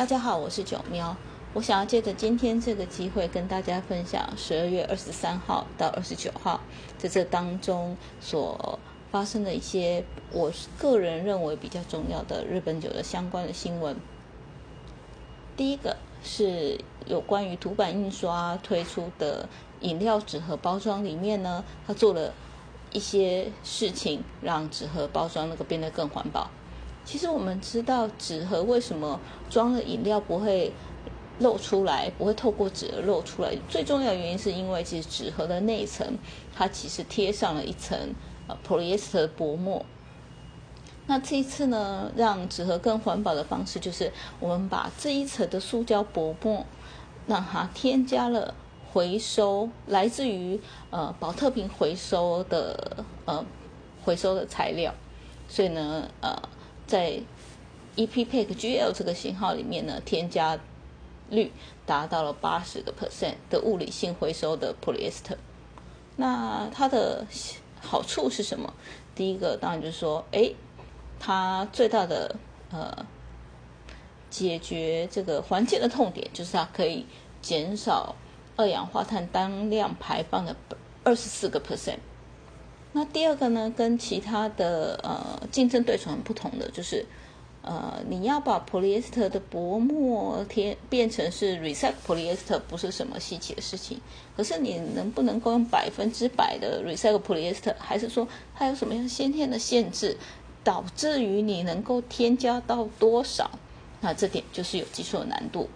大家好，我是九喵。我想要借着今天这个机会，跟大家分享十二月二十三号到二十九号在这当中所发生的一些我个人认为比较重要的日本酒的相关的新闻。第一个是有关于图版印刷推出的饮料纸盒包装里面呢，它做了一些事情，让纸盒包装那个变得更环保。其实我们知道纸盒为什么装了饮料不会露出来，不会透过纸盒露出来。最重要的原因是因为其实纸盒的内层它其实贴上了一层呃 polyester 薄膜。那这一次呢，让纸盒更环保的方式就是我们把这一层的塑胶薄膜让它添加了回收来自于呃保特瓶回收的呃回收的材料，所以呢呃。在 EPPAC GL 这个型号里面呢，添加率达到了八十个 percent 的物理性回收的 polyester。那它的好处是什么？第一个当然就是说，哎，它最大的呃解决这个环境的痛点，就是它可以减少二氧化碳当量排放的二十四个 percent。那第二个呢，跟其他的呃竞争对手很不同的，就是呃你要把 polyester 的薄膜贴变成是 recycle polyester，不是什么稀奇的事情。可是你能不能够用百分之百的 recycle polyester，还是说它有什么样先天的限制，导致于你能够添加到多少？那这点就是有技术的难度。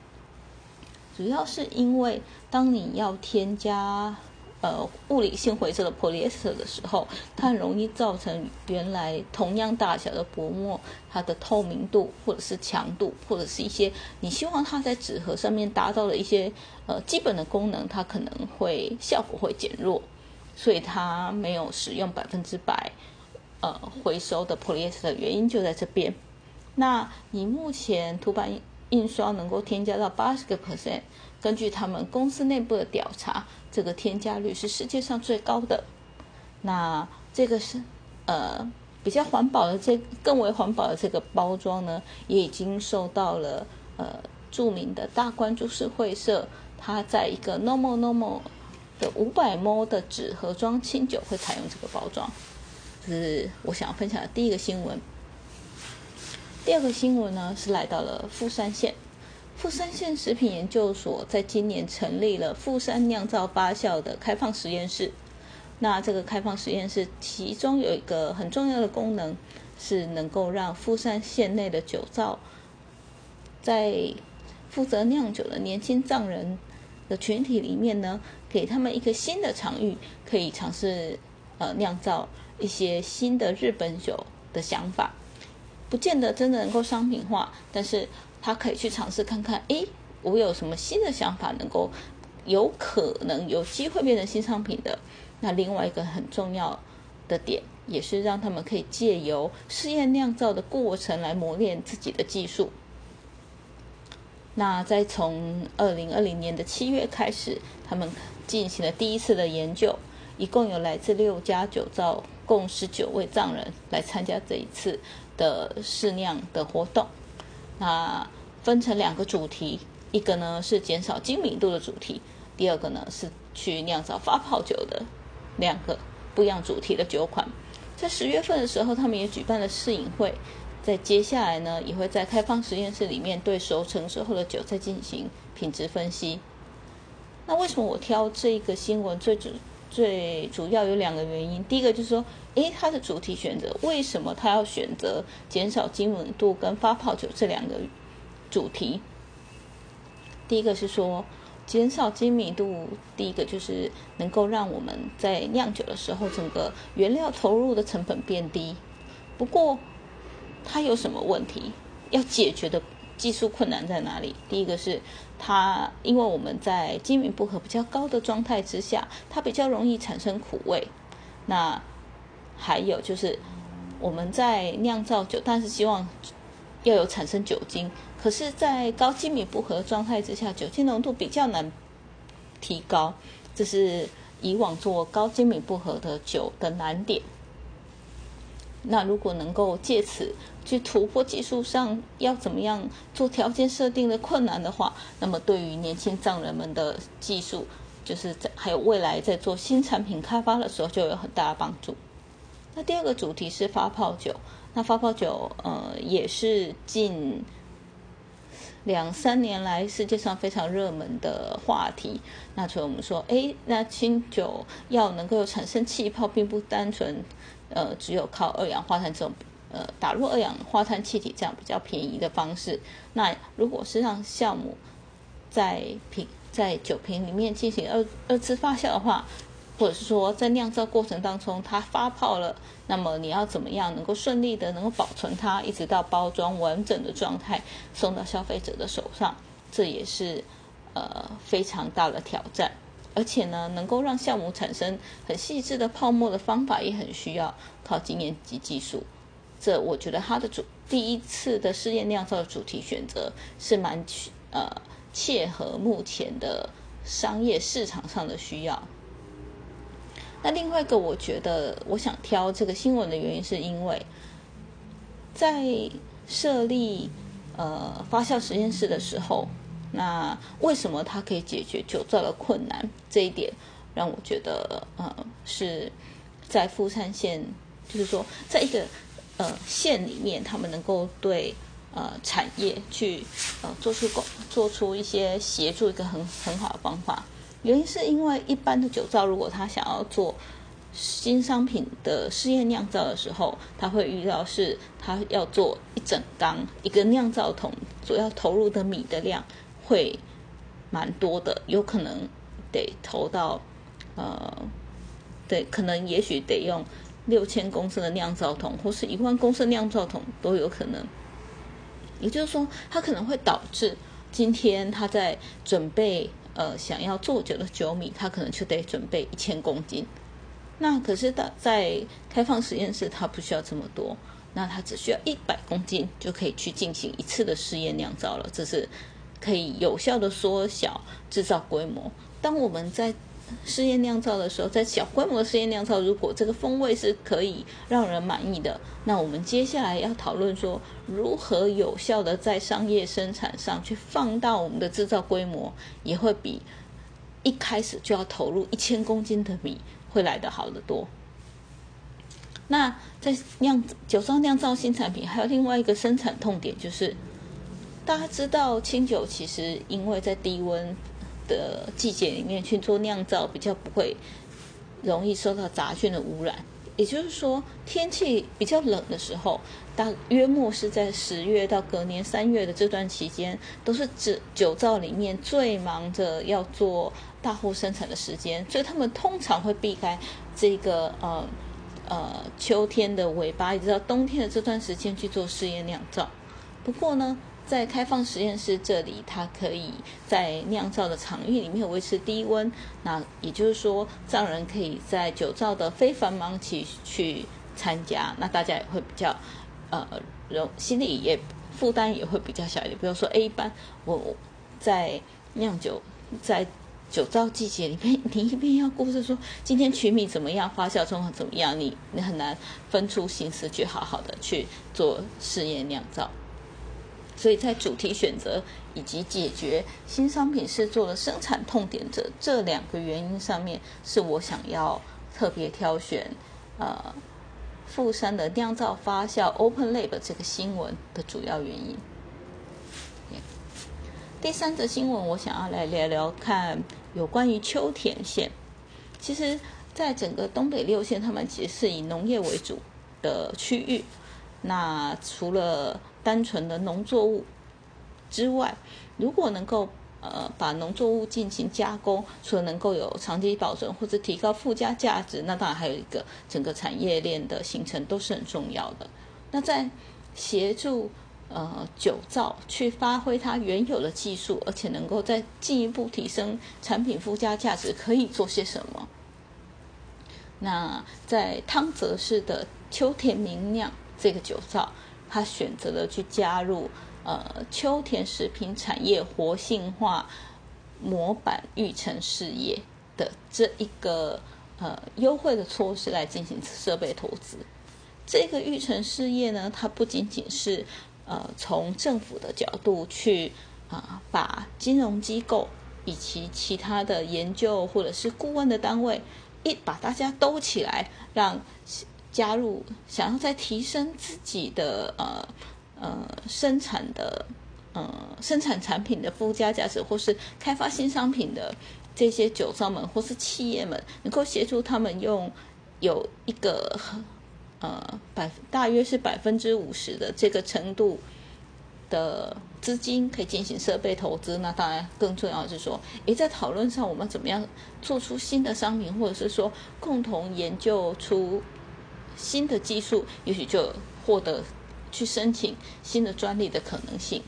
主要是因为当你要添加。呃，物理性回收的 polyester 的时候，它很容易造成原来同样大小的薄膜，它的透明度或者是强度，或者是一些你希望它在纸盒上面达到的一些呃基本的功能，它可能会效果会减弱，所以它没有使用百分之百呃回收的 polyester 的原因就在这边。那你目前图版印刷能够添加到八十个 percent。根据他们公司内部的调查，这个添加率是世界上最高的。那这个是呃比较环保的，这更为环保的这个包装呢，也已经受到了呃著名的大关株式会社，它在一个 normal normal 的五百 mo 的纸盒装清酒会采用这个包装。这是我想要分享的第一个新闻。第二个新闻呢，是来到了富山县。富山县食品研究所在今年成立了富山酿造发酵的开放实验室。那这个开放实验室其中有一个很重要的功能，是能够让富山县内的酒造在负责酿酒的年轻藏人的群体里面呢，给他们一个新的场域，可以尝试呃酿造一些新的日本酒的想法。不见得真的能够商品化，但是。他可以去尝试看看，诶，我有什么新的想法，能够有可能有机会变成新商品的。那另外一个很重要的点，也是让他们可以借由试验酿造的过程来磨练自己的技术。那在从二零二零年的七月开始，他们进行了第一次的研究，一共有来自六家酒造，共十九位藏人来参加这一次的试酿的活动。那分成两个主题，一个呢是减少精明度的主题，第二个呢是去酿造发泡酒的两个不一样主题的酒款。在十月份的时候，他们也举办了试饮会，在接下来呢也会在开放实验室里面对熟成之后的酒再进行品质分析。那为什么我挑这个新闻最主最主要有两个原因？第一个就是说。诶，它的主题选择为什么他要选择减少精稳度跟发泡酒这两个主题？第一个是说减少精密度，第一个就是能够让我们在酿酒的时候，整个原料投入的成本变低。不过，它有什么问题？要解决的技术困难在哪里？第一个是它，因为我们在精米不合比较高的状态之下，它比较容易产生苦味。那还有就是，我们在酿造酒，但是希望要有产生酒精。可是，在高精米不合状态之下，酒精浓度比较难提高，这是以往做高精米不合的酒的难点。那如果能够借此去突破技术上要怎么样做条件设定的困难的话，那么对于年轻藏人们的技术，就是在还有未来在做新产品开发的时候就有很大的帮助。那第二个主题是发泡酒，那发泡酒呃也是近。两三年来，世界上非常热门的话题。那所以我们说，哎，那清酒要能够产生气泡，并不单纯，呃，只有靠二氧化碳这种，呃，打入二氧化碳气体这样比较便宜的方式。那如果是让酵母在瓶在酒瓶里面进行二二次发酵的话，或者是说，在酿造过程当中，它发泡了，那么你要怎么样能够顺利的能够保存它，一直到包装完整的状态送到消费者的手上，这也是呃非常大的挑战。而且呢，能够让酵母产生很细致的泡沫的方法，也很需要靠经验及技术。这我觉得它的主第一次的试验酿造的主题选择是蛮呃切合目前的商业市场上的需要。那另外一个，我觉得我想挑这个新闻的原因，是因为在设立呃发酵实验室的时候，那为什么它可以解决酒造的困难？这一点让我觉得呃是在富山县，就是说在一个呃县里面，他们能够对呃产业去呃做出做出一些协助，一个很很好的方法。原因是因为一般的酒造，如果他想要做新商品的试验酿造的时候，他会遇到是他要做一整缸一个酿造桶，主要投入的米的量会蛮多的，有可能得投到呃，对，可能也许得用六千公升的酿造桶，或是一万公升酿造桶都有可能。也就是说，它可能会导致今天他在准备。呃，想要做酒的酒米，他可能就得准备一千公斤。那可是它在开放实验室，它不需要这么多，那它只需要一百公斤就可以去进行一次的试验酿造了。这是可以有效的缩小制造规模。当我们在试验酿造的时候，在小规模试验酿造，如果这个风味是可以让人满意的，那我们接下来要讨论说，如何有效的在商业生产上去放大我们的制造规模，也会比一开始就要投入一千公斤的米会来得好得多。那在酿酒商酿造新产品，还有另外一个生产痛点，就是大家知道清酒其实因为在低温。的季节里面去做酿造，比较不会容易受到杂菌的污染。也就是说，天气比较冷的时候，大约莫是在十月到隔年三月的这段期间，都是指酒造里面最忙着要做大户生产的时间，所以他们通常会避开这个呃呃秋天的尾巴，一直到冬天的这段时间去做试验酿造。不过呢。在开放实验室这里，它可以在酿造的场域里面维持低温。那也就是说，藏人可以在酒造的非繁忙期去参加，那大家也会比较呃，容心里也负担也会比较小一点。比如说，一般我在酿酒在酒造季节里面，你一边要顾着说今天曲米怎么样，发酵状况怎么样，你你很难分出心思去好好的去做试验酿造。所以在主题选择以及解决新商品是做了生产痛点这这两个原因上面，是我想要特别挑选呃富山的酿造发酵 Open Lab 这个新闻的主要原因。第三则新闻，我想要来聊聊看有关于秋田县。其实，在整个东北六县，他们其实是以农业为主的区域。那除了单纯的农作物之外，如果能够呃把农作物进行加工，除了能够有长期保存或者提高附加价值，那当然还有一个整个产业链的形成都是很重要的。那在协助呃酒造去发挥它原有的技术，而且能够再进一步提升产品附加价值，可以做些什么？那在汤泽市的秋田明酿这个酒造。他选择了去加入呃秋田食品产业活性化模板育成事业的这一个呃优惠的措施来进行设备投资。这个育成事业呢，它不仅仅是呃从政府的角度去啊，把金融机构以及其他的研究或者是顾问的单位一把大家兜起来，让加入想要再提升自己的呃呃生产的呃生产产品的附加价值，或是开发新商品的这些酒商们或是企业们，能够协助他们用有一个。呃，百大约是百分之五十的这个程度的资金可以进行设备投资。那当然，更重要的是说，诶，在讨论上，我们怎么样做出新的商品，或者是说共同研究出新的技术，也许就获得去申请新的专利的可能性。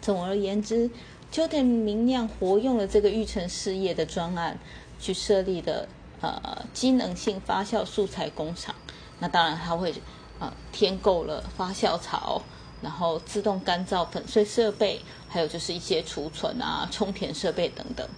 总而言之，秋田明亮活用了这个育成事业的专案去设立的呃机能性发酵素材工厂。那当然，它会啊添购了发酵槽，然后自动干燥粉碎设备，还有就是一些储存啊、充填设备等等。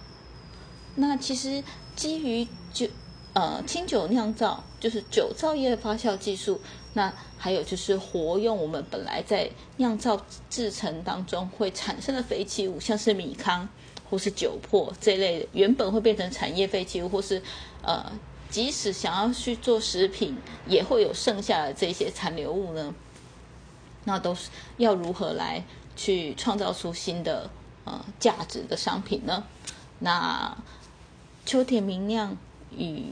那其实基于就呃清酒酿造，就是酒造业发酵技术，那还有就是活用我们本来在酿造制成当中会产生的废弃物，像是米糠或是酒粕这类原本会变成产业废弃物，或是呃。即使想要去做食品，也会有剩下的这些残留物呢。那都是要如何来去创造出新的呃价值的商品呢？那秋田明亮与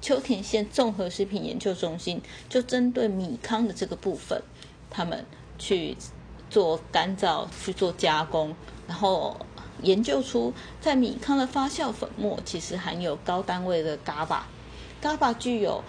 秋田县综合食品研究中心就针对米糠的这个部分，他们去做干燥、去做加工，然后。研究出，在米糠的发酵粉末其实含有高单位的 GABA，GABA 具有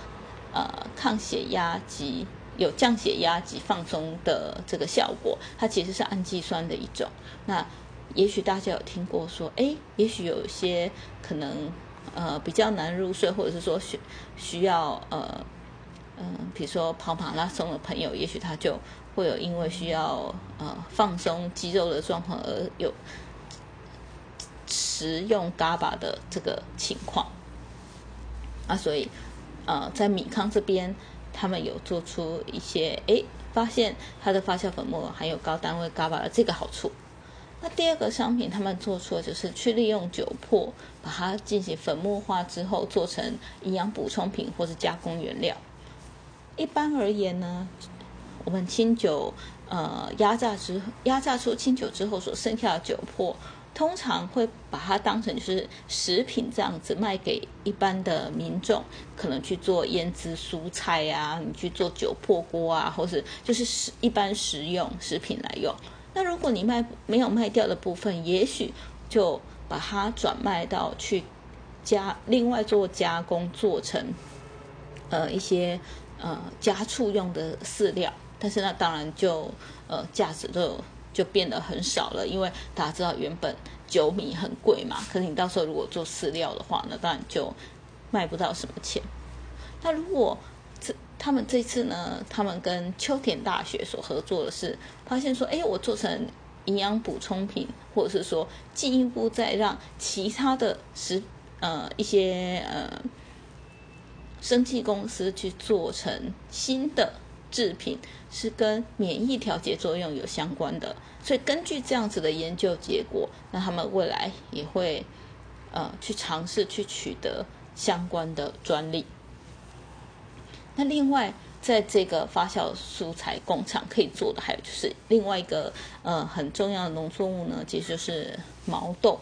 呃抗血压及有降血压及放松的这个效果。它其实是氨基酸的一种。那也许大家有听过说，哎，也许有些可能呃比较难入睡，或者是说需需要呃嗯，比如说跑马拉松的朋友，也许他就会有因为需要呃放松肌肉的状况而有。食用 GABA 的这个情况，啊，所以，呃，在米康这边，他们有做出一些，哎，发现它的发酵粉末含有高单位 GABA 的这个好处。那第二个商品，他们做出就是去利用酒粕，把它进行粉末化之后，做成营养补充品或是加工原料。一般而言呢，我们清酒，呃，压榨之压榨出清酒之后所剩下的酒粕。通常会把它当成就是食品这样子卖给一般的民众，可能去做腌制蔬菜呀，你去做酒粕锅啊，或是就是食一般食用食品来用。那如果你卖没有卖掉的部分，也许就把它转卖到去加另外做加工，做成呃一些呃家畜用的饲料。但是那当然就呃价值就。就变得很少了，因为大家知道原本酒米很贵嘛，可是你到时候如果做饲料的话，那当然就卖不到什么钱。那如果他们这次呢，他们跟秋田大学所合作的是，发现说，哎，我做成营养补充品，或者是说进一步再让其他的食呃一些呃生技公司去做成新的。制品是跟免疫调节作用有相关的，所以根据这样子的研究结果，那他们未来也会呃去尝试去取得相关的专利。那另外，在这个发酵蔬菜工厂可以做的，还有就是另外一个呃很重要的农作物呢，其实就是毛豆。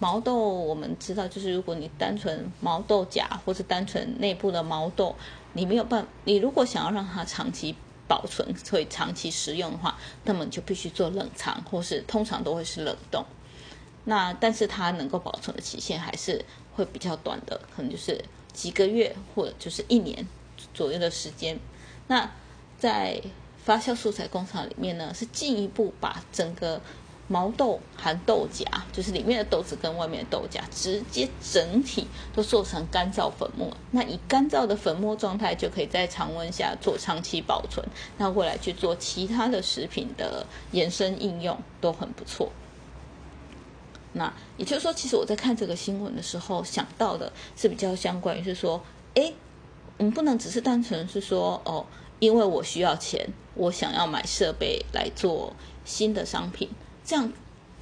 毛豆我们知道，就是如果你单纯毛豆荚或者单纯内部的毛豆。你没有办，你如果想要让它长期保存，会长期食用的话，那么你就必须做冷藏，或是通常都会是冷冻。那但是它能够保存的期限还是会比较短的，可能就是几个月或者就是一年左右的时间。那在发酵素材工厂里面呢，是进一步把整个。毛豆含豆荚，就是里面的豆子跟外面的豆荚，直接整体都做成干燥粉末。那以干燥的粉末状态，就可以在常温下做长期保存。那未来去做其他的食品的延伸应用都很不错。那也就是说，其实我在看这个新闻的时候，想到的是比较相关于是说，哎，你不能只是单纯是说哦，因为我需要钱，我想要买设备来做新的商品，这样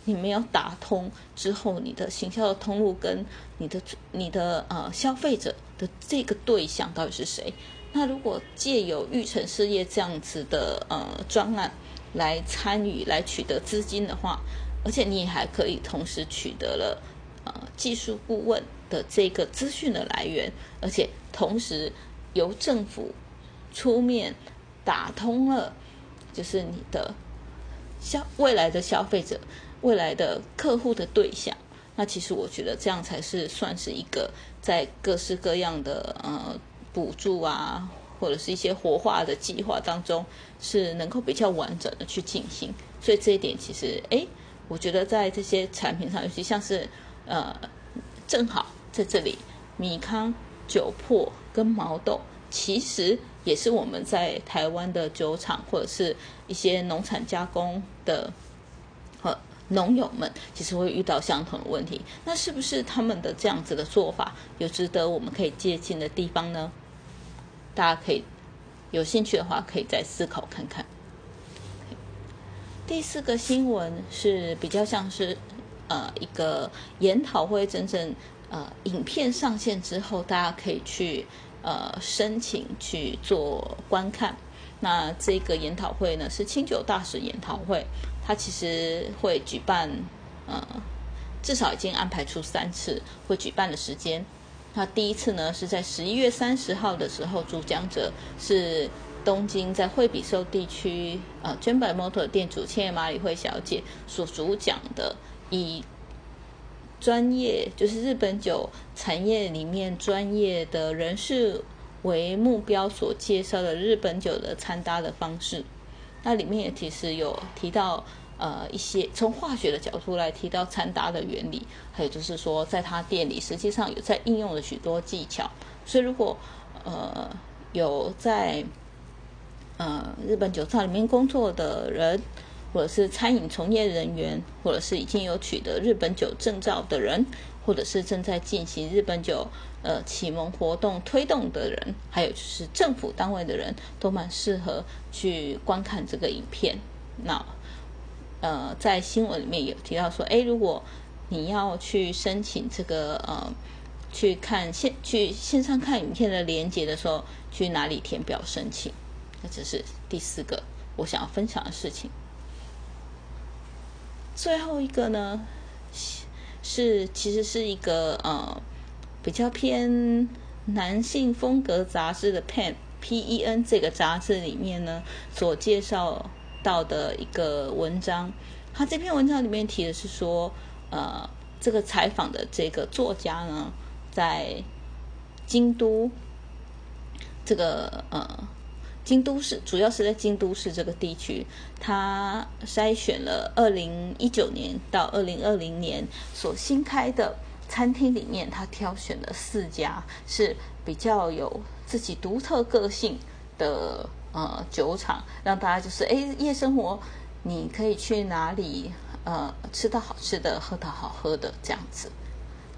你没有打通之后，你的行销的通路跟你的你的呃消费者的这个对象到底是谁？那如果借由育成事业这样子的呃专案来参与来取得资金的话，而且你还可以同时取得了呃技术顾问的这个资讯的来源，而且同时由政府出面打通了，就是你的消未来的消费者、未来的客户的对象。那其实我觉得这样才是算是一个在各式各样的呃。补助啊，或者是一些活化的计划当中，是能够比较完整的去进行。所以这一点其实，哎，我觉得在这些产品上，尤其像是呃，正好在这里，米康、酒粕跟毛豆，其实也是我们在台湾的酒厂或者是一些农产加工的呃农友们，其实会遇到相同的问题。那是不是他们的这样子的做法有值得我们可以借鉴的地方呢？大家可以有兴趣的话，可以再思考看看。第四个新闻是比较像是呃一个研讨会，真正呃影片上线之后，大家可以去呃申请去做观看。那这个研讨会呢是清酒大使研讨会，它其实会举办呃至少已经安排出三次会举办的时间。那第一次呢，是在十一月三十号的时候，主讲者是东京在惠比寿地区呃娟百 motor 店主千叶马里惠小姐所主讲的，以专业就是日本酒产业里面专业的人士为目标所介绍的日本酒的参搭的方式。那里面也其实有提到。呃，一些从化学的角度来提到掺搭的原理，还有就是说，在他店里实际上有在应用了许多技巧。所以，如果呃有在呃日本酒厂里面工作的人，或者是餐饮从业人员，或者是已经有取得日本酒证照的人，或者是正在进行日本酒呃启蒙活动推动的人，还有就是政府单位的人，都蛮适合去观看这个影片。那。呃，在新闻里面有提到说，哎，如果你要去申请这个呃，去看线去线上看影片的连接的时候，去哪里填表申请？那这是第四个我想要分享的事情。最后一个呢，是其实是一个呃比较偏男性风格杂志的 Pen P E N 这个杂志里面呢所介绍。到的一个文章，他这篇文章里面提的是说，呃，这个采访的这个作家呢，在京都这个呃京都市，主要是在京都市这个地区，他筛选了二零一九年到二零二零年所新开的餐厅里面，他挑选了四家是比较有自己独特个性的。呃，酒厂让大家就是哎，夜生活你可以去哪里呃吃到好吃的，喝到好喝的这样子。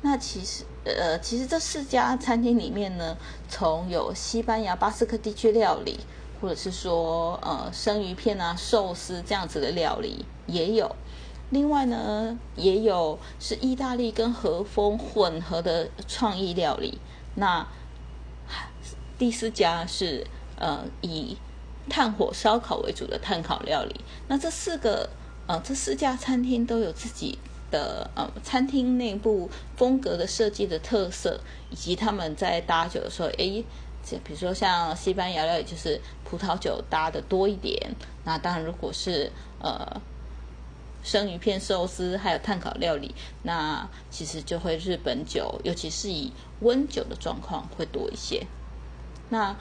那其实呃，其实这四家餐厅里面呢，从有西班牙巴斯克地区料理，或者是说呃生鱼片啊、寿司这样子的料理也有。另外呢，也有是意大利跟和风混合的创意料理。那第四家是。呃，以炭火烧烤为主的炭烤料理。那这四个呃，这四家餐厅都有自己的呃餐厅内部风格的设计的特色，以及他们在搭酒的时候，诶，比如说像西班牙料理就是葡萄酒搭的多一点。那当然，如果是呃生鱼片、寿司还有炭烤料理，那其实就会日本酒，尤其是以温酒的状况会多一些。那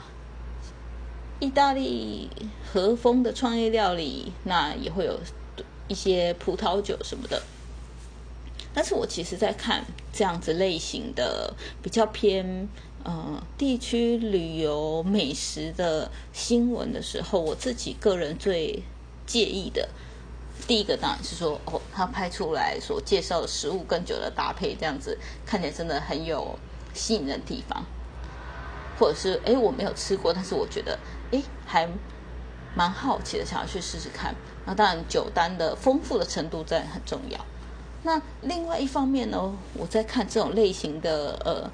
意大利和风的创意料理，那也会有一些葡萄酒什么的。但是我其实，在看这样子类型的比较偏呃地区旅游美食的新闻的时候，我自己个人最介意的，第一个当然是说，哦，他拍出来所介绍的食物跟酒的搭配，这样子看起来真的很有吸引的地方。或者是哎我没有吃过，但是我觉得哎还蛮好奇的，想要去试试看。那当然酒单的丰富的程度在很重要。那另外一方面呢，我在看这种类型的呃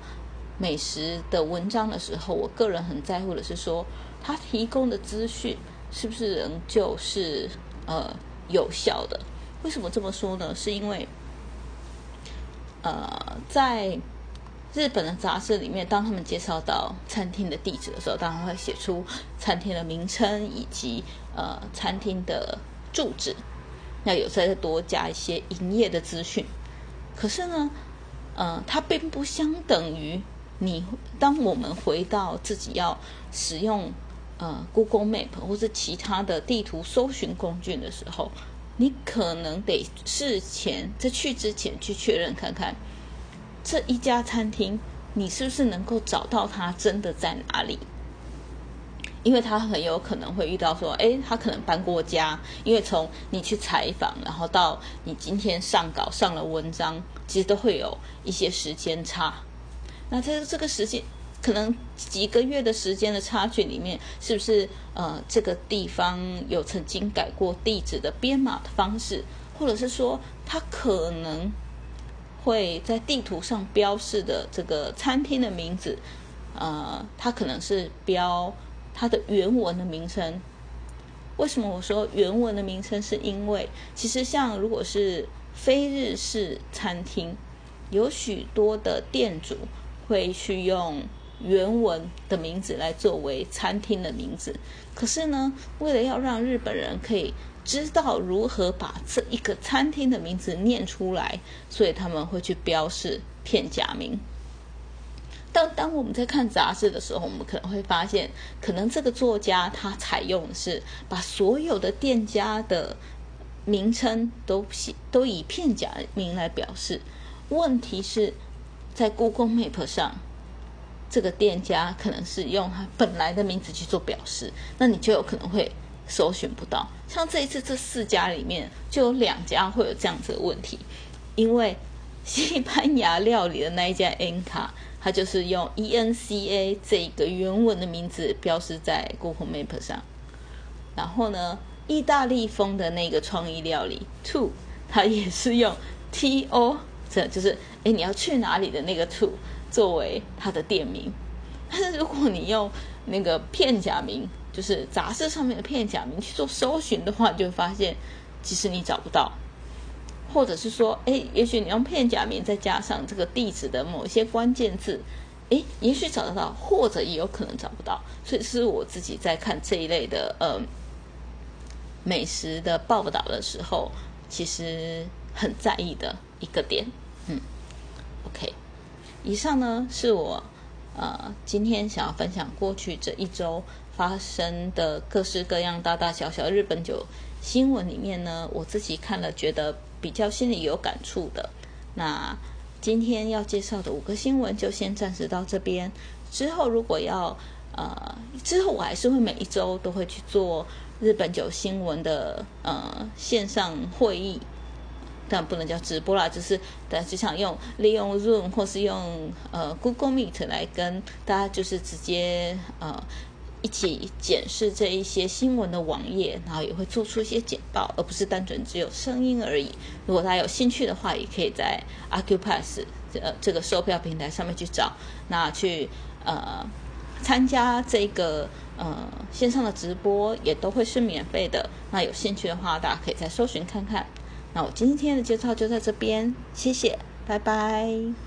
美食的文章的时候，我个人很在乎的是说，他提供的资讯是不是仍旧是呃有效的？为什么这么说呢？是因为呃在日本的杂志里面，当他们介绍到餐厅的地址的时候，当然会写出餐厅的名称以及呃餐厅的住址。那有再多加一些营业的资讯，可是呢，呃，它并不相等于你当我们回到自己要使用呃 Google Map 或是其他的地图搜寻工具的时候，你可能得事前在去之前去确认看看这一家餐厅你是不是能够找到它真的在哪里。因为他很有可能会遇到说，哎，他可能搬过家，因为从你去采访，然后到你今天上稿上了文章，其实都会有一些时间差。那在这个时间，可能几个月的时间的差距里面，是不是呃这个地方有曾经改过地址的编码的方式，或者是说他可能会在地图上标示的这个餐厅的名字，呃，它可能是标。它的原文的名称，为什么我说原文的名称？是因为其实像如果是非日式餐厅，有许多的店主会去用原文的名字来作为餐厅的名字。可是呢，为了要让日本人可以知道如何把这一个餐厅的名字念出来，所以他们会去标示片假名。当当我们在看杂志的时候，我们可能会发现，可能这个作家他采用的是把所有的店家的名称都写都以片假名来表示。问题是，在 Google Map 上，这个店家可能是用他本来的名字去做表示，那你就有可能会搜寻不到。像这一次这四家里面，就有两家会有这样子的问题，因为西班牙料理的那一家 N 卡。它就是用 E N C A 这个原文的名字标示在 Google Map 上，然后呢，意大利风的那个创意料理 Two，它也是用 T O，的就是哎你要去哪里的那个 To 作为它的店名。但是如果你用那个片假名，就是杂志上面的片假名去做搜寻的话，就会发现其实你找不到。或者是说，哎，也许你用片假名再加上这个地址的某些关键字，哎，也许找得到，或者也有可能找不到。所以是我自己在看这一类的呃美食的报道的时候，其实很在意的一个点。，OK，以上呢是我呃今天想要分享过去这一周发生的各式各样大大小小日本酒新闻里面呢，我自己看了觉得。比较心里有感触的，那今天要介绍的五个新闻就先暂时到这边。之后如果要呃，之后我还是会每一周都会去做日本酒新闻的呃线上会议，但不能叫直播啦，就是大家只想用利用 Zoom 或是用呃 Google Meet 来跟大家就是直接呃。一起检视这一些新闻的网页，然后也会做出一些简报，而不是单纯只有声音而已。如果大家有兴趣的话，也可以在 Acupass 呃这个售票平台上面去找，那去呃参加这个呃线上的直播，也都会是免费的。那有兴趣的话，大家可以再搜寻看看。那我今天的介绍就在这边，谢谢，拜拜。